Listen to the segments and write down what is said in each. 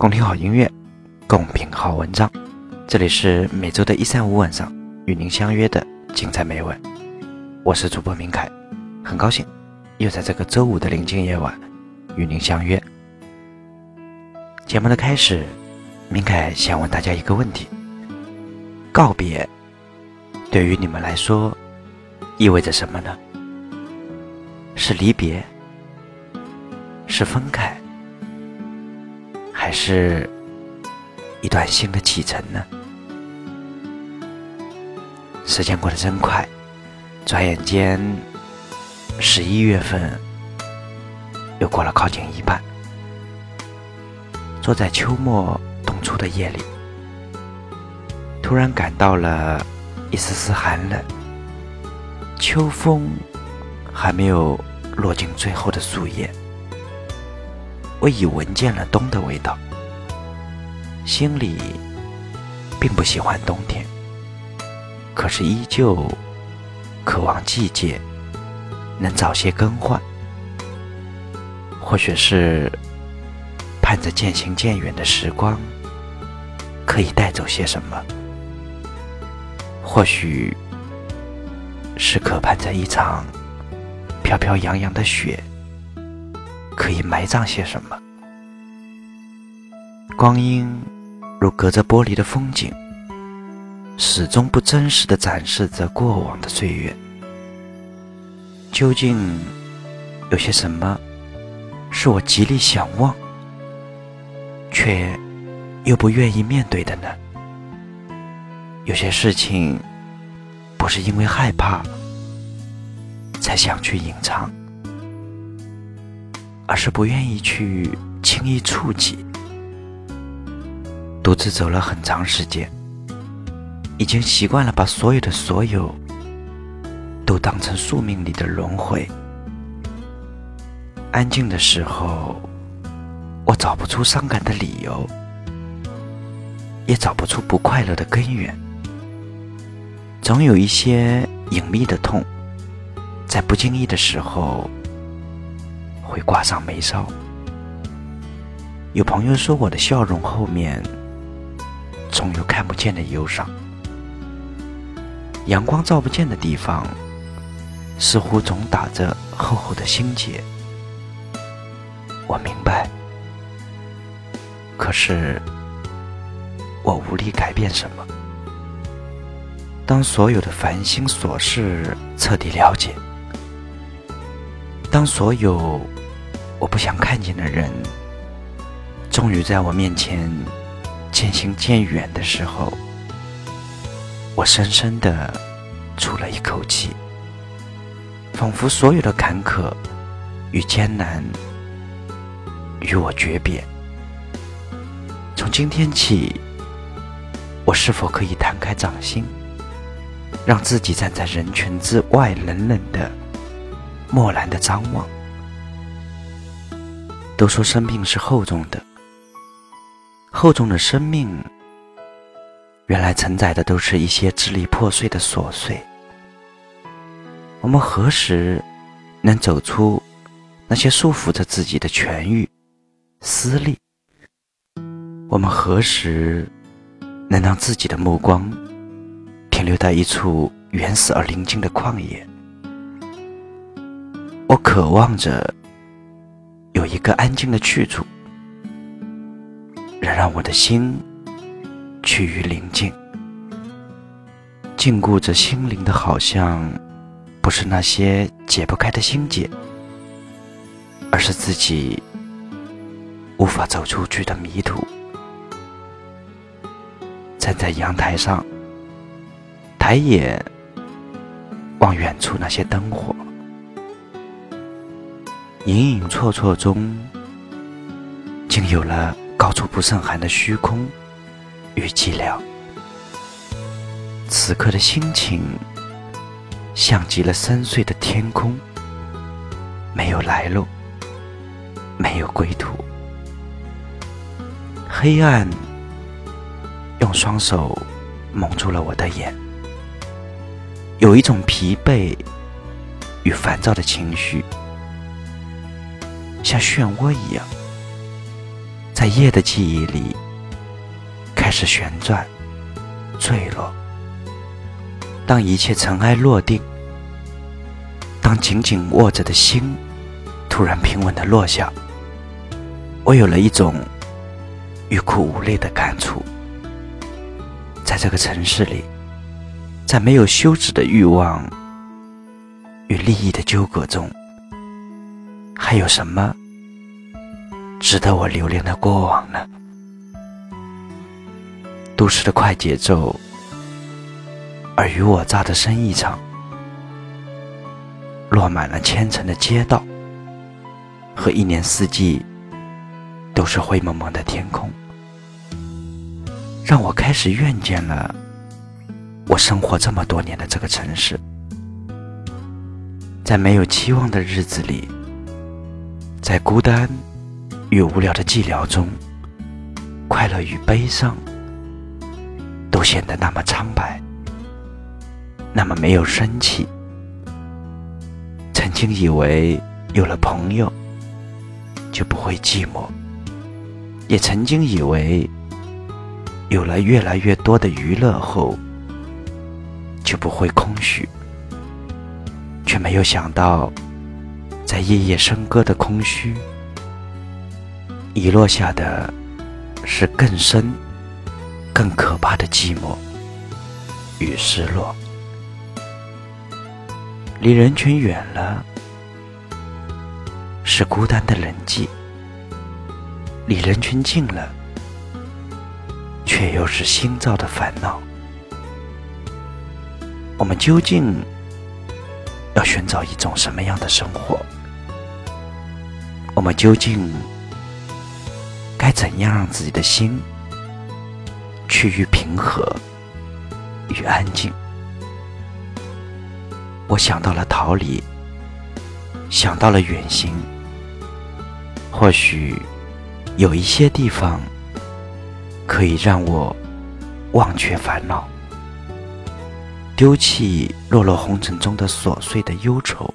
共听好音乐，共品好文章。这里是每周的一三五晚上与您相约的精彩美文。我是主播明凯，很高兴又在这个周五的宁静夜晚与您相约。节目的开始，明凯想问大家一个问题：告别对于你们来说意味着什么呢？是离别？是分开？还是一段新的启程呢？时间过得真快，转眼间十一月份又过了靠近一半。坐在秋末冬初的夜里，突然感到了一丝丝寒冷。秋风还没有落进最后的树叶。我已闻见了冬的味道，心里并不喜欢冬天，可是依旧渴望季节能早些更换。或许是盼着渐行渐远的时光可以带走些什么，或许是渴盼着一场飘飘扬扬的雪。可以埋葬些什么？光阴如隔着玻璃的风景，始终不真实的展示着过往的岁月。究竟有些什么是我极力想忘，却又不愿意面对的呢？有些事情不是因为害怕才想去隐藏。而是不愿意去轻易触及。独自走了很长时间，已经习惯了把所有的所有都当成宿命里的轮回。安静的时候，我找不出伤感的理由，也找不出不快乐的根源。总有一些隐秘的痛，在不经意的时候。会挂上眉梢。有朋友说，我的笑容后面总有看不见的忧伤。阳光照不见的地方，似乎总打着厚厚的心结。我明白，可是我无力改变什么。当所有的烦心琐事彻底了解，当所有……我不想看见的人，终于在我面前渐行渐远的时候，我深深的出了一口气，仿佛所有的坎坷与艰难与我诀别。从今天起，我是否可以摊开掌心，让自己站在人群之外，冷冷的、漠然的张望？都说生命是厚重的，厚重的生命，原来承载的都是一些支离破碎的琐碎。我们何时能走出那些束缚着自己的权欲、私利？我们何时能让自己的目光停留在一处原始而宁静的旷野？我渴望着。有一个安静的去处，让我的心趋于宁静。禁锢着心灵的，好像不是那些解不开的心结，而是自己无法走出去的迷途。站在阳台上，抬眼望远处那些灯火。隐隐绰绰中，竟有了高处不胜寒的虚空与寂寥。此刻的心情，像极了深邃的天空，没有来路，没有归途。黑暗用双手蒙住了我的眼，有一种疲惫与烦躁的情绪。像漩涡一样，在夜的记忆里开始旋转、坠落。当一切尘埃落定，当紧紧握着的心突然平稳的落下，我有了一种欲哭无泪的感触。在这个城市里，在没有休止的欲望与利益的纠葛中，还有什么值得我留恋的过往呢？都市的快节奏，尔虞我诈的生意场，落满了千层的街道，和一年四季都是灰蒙蒙的天空。让我开始厌倦了我生活这么多年的这个城市，在没有期望的日子里，在孤单与无聊的寂寥中，快乐与悲伤都显得那么苍白，那么没有生气。曾经以为有了朋友就不会寂寞，也曾经以为。有了越来越多的娱乐后，就不会空虚，却没有想到，在夜夜笙歌的空虚，遗落下的是更深、更可怕的寂寞与失落。离人群远了，是孤单的冷寂；离人群近了。却又是心造的烦恼。我们究竟要寻找一种什么样的生活？我们究竟该怎样让自己的心趋于平和与安静？我想到了逃离，想到了远行。或许有一些地方。可以让我忘却烦恼，丢弃落落红尘中的琐碎的忧愁。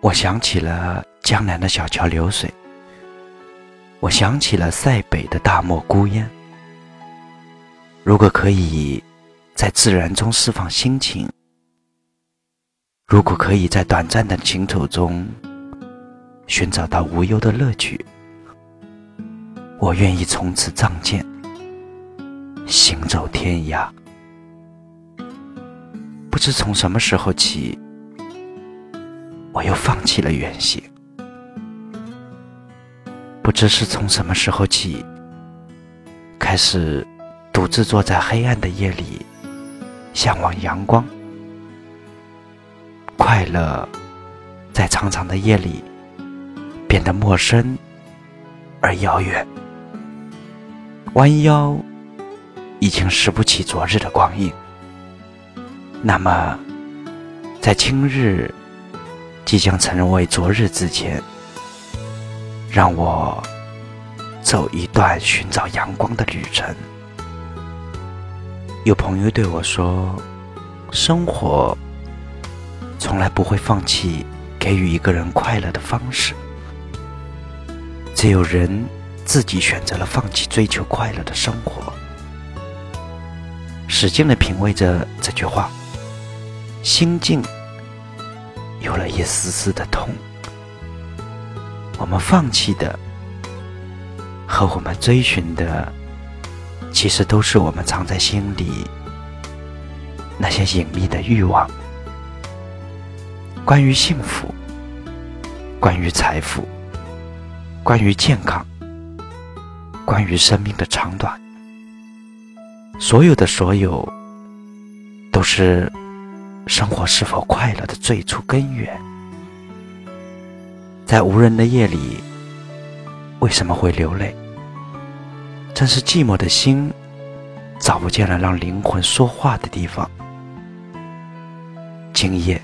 我想起了江南的小桥流水，我想起了塞北的大漠孤烟。如果可以在自然中释放心情，如果可以在短暂的行走中寻找到无忧的乐趣。我愿意从此仗剑，行走天涯。不知从什么时候起，我又放弃了远行。不知是从什么时候起，开始独自坐在黑暗的夜里，向往阳光。快乐在长长的夜里变得陌生而遥远。弯腰，已经拾不起昨日的光影。那么，在今日即将成为昨日之前，让我走一段寻找阳光的旅程。有朋友对我说：“生活从来不会放弃给予一个人快乐的方式，只有人。”自己选择了放弃追求快乐的生活，使劲的品味着这句话，心境有了一丝丝的痛。我们放弃的和我们追寻的，其实都是我们藏在心里那些隐秘的欲望。关于幸福，关于财富，关于健康。关于生命的长短，所有的所有，都是生活是否快乐的最初根源。在无人的夜里，为什么会流泪？正是寂寞的心，找不见了让灵魂说话的地方。今夜，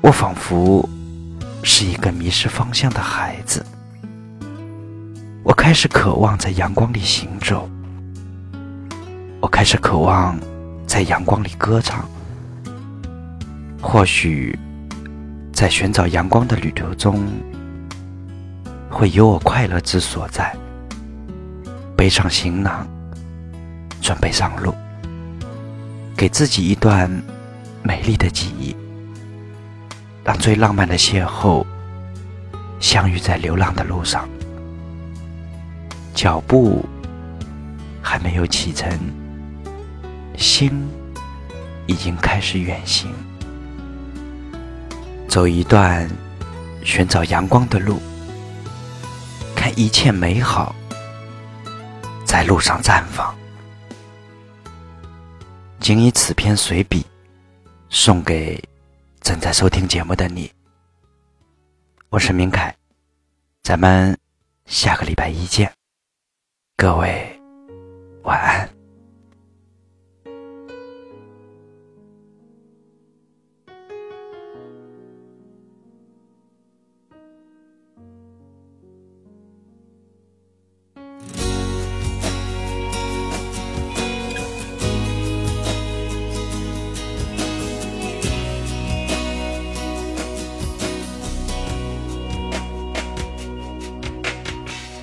我仿佛是一个迷失方向的孩子。我开始渴望在阳光里行走，我开始渴望在阳光里歌唱。或许，在寻找阳光的旅途中，会有我快乐之所在。背上行囊，准备上路，给自己一段美丽的记忆，让最浪漫的邂逅相遇在流浪的路上。脚步还没有启程，心已经开始远行，走一段寻找阳光的路，一切美好在路上绽放。仅以此篇随笔送给正在收听节目的你。我是明凯，咱们下个礼拜一见。各位，晚安。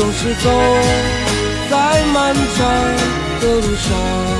总是走在漫长的路上。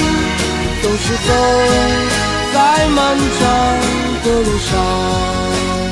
走在漫长的路上。